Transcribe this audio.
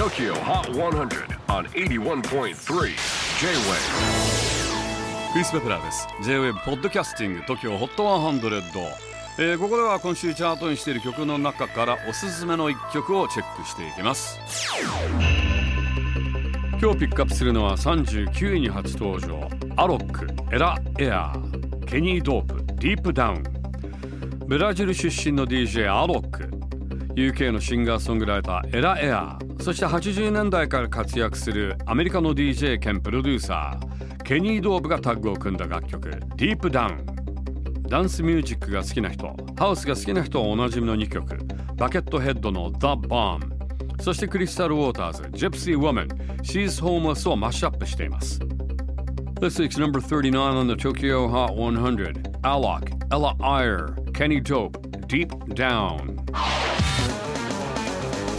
TOKYO HOT 100 on 81.3 J-WAVE クリス・ベプラーです。J-WAVE ポッドキャスティング TOKYO HOT 100、えー、ここでは今週チャートにしている曲の中からおすすめの一曲をチェックしていきます。今日ピックアップするのは39位に初登場。アロック、エラ・エアーケニー・ドープ、ディープ・ダウンブラジル出身の DJ アロック UK のシンガーソングライターエラ・エアーそして80年代から活躍するアメリカの DJ 兼プロデューサーケニー・ドーブがタッグを組んだ楽曲「ディープダウン」ダンスミュージックが好きな人ハウスが好きな人はおなじみの2曲。バケットヘッドの「The Bomb」そしてクリスタル・ウォーターズ「Gypsy Woman」「She's Homeless」をマッシュアップしています。This week's number 39 on the Tokyo Hot 100 Alok, Ella Eyre, Kenny Dope, Deep Down.